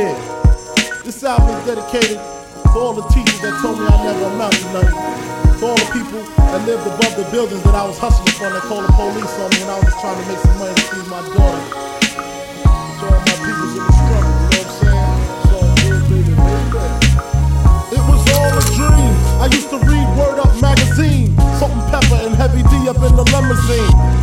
Yeah, this album is dedicated to all the teachers that told me I never amount to nothing. To all the people that lived above the buildings that I was hustling from that called the police on me when I was just trying to make some money to feed my daughter. To all my peoples in the struggle,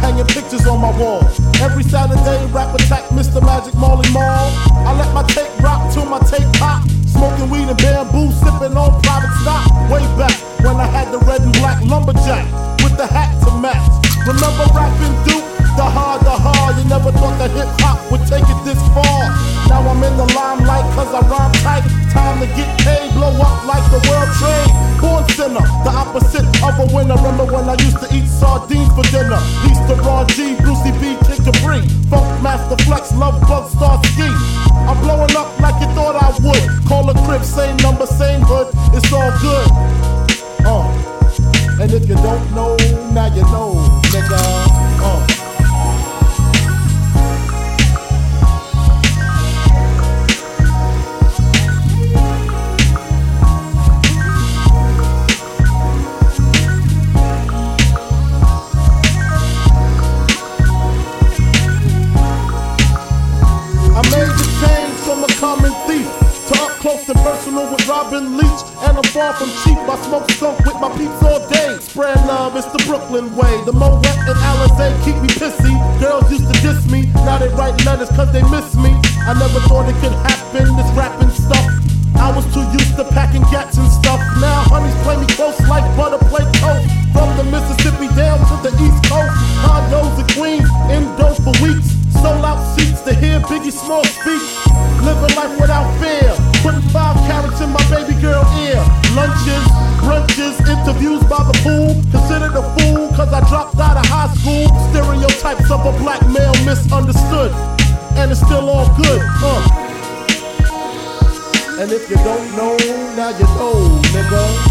Hanging pictures on my wall. Every Saturday, rap attack Mr. Magic Marley Marl. I let my tape rock till my tape pop. Smoking weed and bamboo, sipping on private stock. Way back when I had the red and black lumberjack with the hat to match. Remember rapping Duke? The hard, the hard. You never thought that hip hop would take it this far. Now I'm in the limelight cause I rhyme tight. Time to get paid, opposite of a winner. Remember when I used to eat sardines for dinner? East to Ron G, Brucey B, Kid Capri. Funk Master Flex, Love Bug, Star Ski. I'm blowing up like you thought I would. Call a crib, same number, same hood. It's all good. Uh. And if you don't know, now you know, nigga. Uh. I made the change from a common thief to up close and personal with Robin Leach. And I'm far from cheap. I smoke skunk with my peeps all day. Spread love, it's the Brooklyn way. The Moet and Alizé keep me pissy. Girls used to diss me, now they write letters cause they miss me. I never thought it could happen, this rapping stuff. I was too used to packing gats and stuff. Now honeys play me close like butter play toast. From the Mississippi down to the East Coast. Condos and Queens, Biggie Small speak. Living life without fear. Putting five carats in my baby girl ear. Lunches, brunches, interviews by the pool. Considered a fool cause I dropped out of high school. Stereotypes of a black male misunderstood. And it's still all good, huh? And if you don't know, now you know, nigga.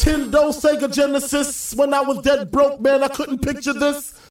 Nintendo, Sega Genesis. When I was dead broke, man, I couldn't picture this.